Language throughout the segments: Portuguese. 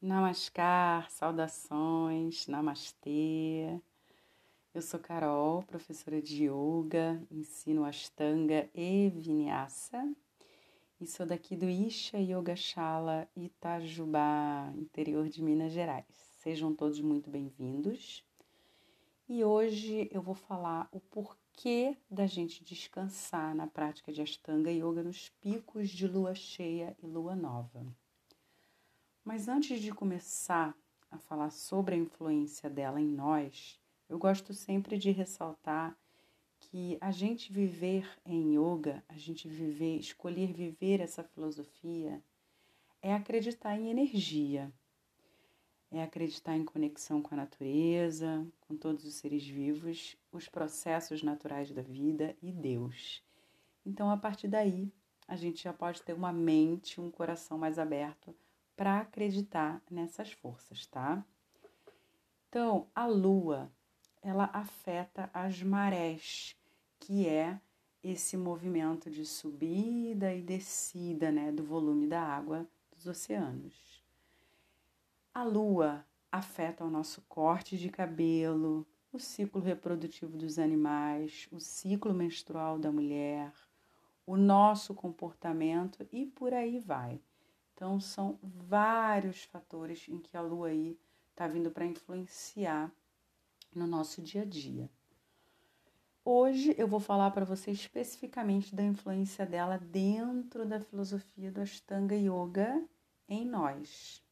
Namaskar, saudações, namastê. Eu sou Carol, professora de yoga, ensino Ashtanga e Vinyasa e sou daqui do Isha Yoga Shala Itajubá, interior de Minas Gerais. Sejam todos muito bem-vindos. E hoje eu vou falar o porquê da gente descansar na prática de Ashtanga Yoga nos picos de lua cheia e lua nova. Mas antes de começar a falar sobre a influência dela em nós, eu gosto sempre de ressaltar que a gente viver em yoga, a gente viver, escolher viver essa filosofia, é acreditar em energia, é acreditar em conexão com a natureza, com todos os seres vivos, os processos naturais da vida e Deus. Então, a partir daí, a gente já pode ter uma mente, um coração mais aberto para acreditar nessas forças, tá? Então, a lua, ela afeta as marés, que é esse movimento de subida e descida, né, do volume da água dos oceanos. A lua afeta o nosso corte de cabelo, o ciclo reprodutivo dos animais, o ciclo menstrual da mulher, o nosso comportamento e por aí vai. Então, são vários fatores em que a lua aí está vindo para influenciar no nosso dia a dia. Hoje eu vou falar para você especificamente da influência dela dentro da filosofia do Ashtanga Yoga em nós.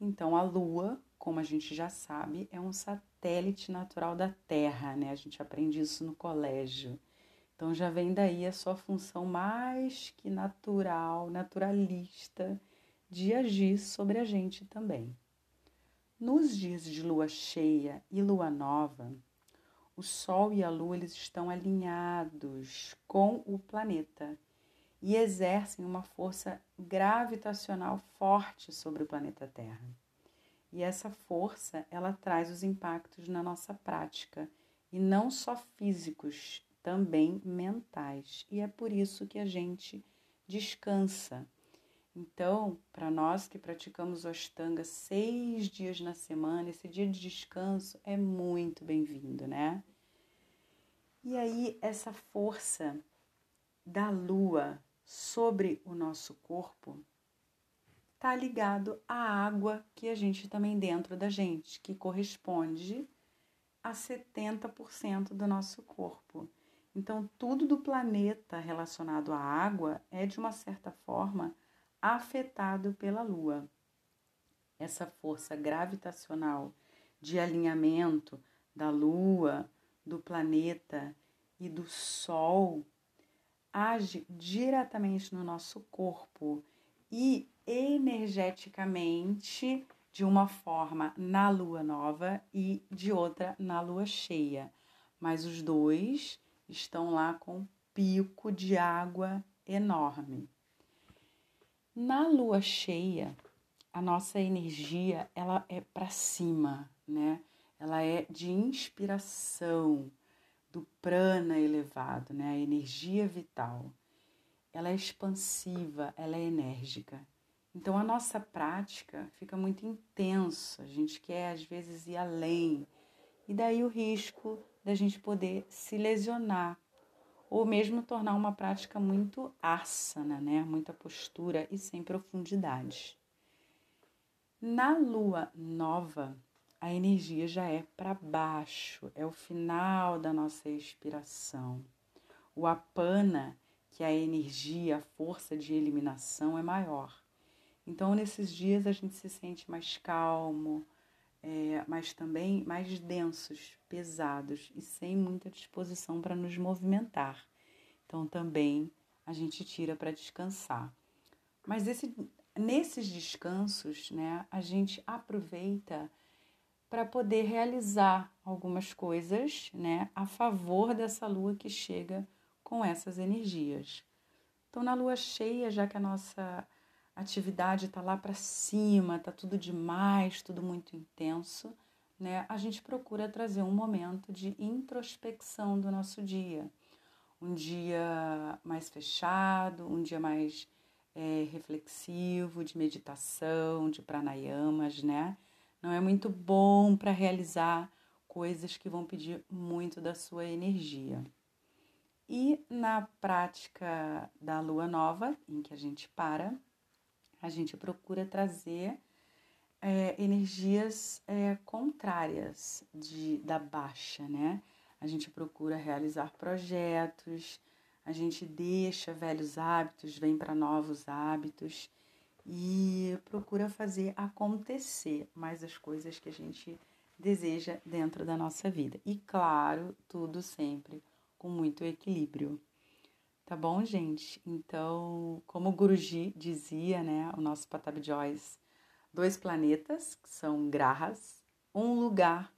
Então, a Lua, como a gente já sabe, é um satélite natural da Terra, né? A gente aprende isso no colégio. Então já vem daí a sua função mais que natural, naturalista de agir sobre a gente também. Nos dias de lua cheia e lua nova, o Sol e a Lua eles estão alinhados com o planeta e exercem uma força gravitacional forte sobre o planeta Terra. E essa força, ela traz os impactos na nossa prática, e não só físicos, também mentais. E é por isso que a gente descansa. Então, para nós que praticamos Ashtanga seis dias na semana, esse dia de descanso é muito bem-vindo, né? E aí, essa força da lua sobre o nosso corpo está ligado à água que a gente também dentro da gente, que corresponde a 70% do nosso corpo. Então, tudo do planeta relacionado à água é, de uma certa forma, afetado pela Lua. Essa força gravitacional de alinhamento da Lua, do planeta e do Sol age diretamente no nosso corpo e energeticamente de uma forma na lua nova e de outra na lua cheia. Mas os dois estão lá com um pico de água enorme. Na lua cheia, a nossa energia ela é para cima, né? Ela é de inspiração do prana elevado, né? A energia vital. Ela é expansiva, ela é enérgica. Então a nossa prática fica muito intensa, a gente quer às vezes ir além. E daí o risco da gente poder se lesionar ou mesmo tornar uma prática muito asana, né? Muita postura e sem profundidade. Na lua nova, a energia já é para baixo, é o final da nossa expiração. O apana, que é a energia, a força de eliminação, é maior. Então, nesses dias, a gente se sente mais calmo, é, mas também mais densos, pesados e sem muita disposição para nos movimentar. Então também a gente tira para descansar. Mas esse, nesses descansos, né, a gente aproveita para poder realizar algumas coisas, né, a favor dessa lua que chega com essas energias. Então na lua cheia, já que a nossa atividade está lá para cima, está tudo demais, tudo muito intenso, né? A gente procura trazer um momento de introspecção do nosso dia. Um dia mais fechado, um dia mais é, reflexivo, de meditação, de pranayamas, né? Não é muito bom para realizar coisas que vão pedir muito da sua energia. E na prática da lua nova, em que a gente para, a gente procura trazer é, energias é, contrárias de, da baixa, né? A gente procura realizar projetos, a gente deixa velhos hábitos, vem para novos hábitos e procura fazer acontecer mais as coisas que a gente deseja dentro da nossa vida. E claro, tudo sempre com muito equilíbrio. Tá bom, gente? Então, como o Guruji dizia, né, o nosso Patabi Joyce, dois planetas, que são grahas, um lugar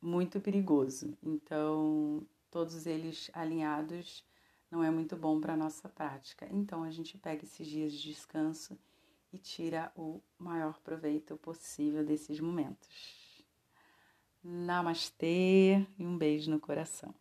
muito perigoso. Então, todos eles alinhados não é muito bom para a nossa prática. Então, a gente pega esses dias de descanso e tira o maior proveito possível desses momentos. Namastê e um beijo no coração.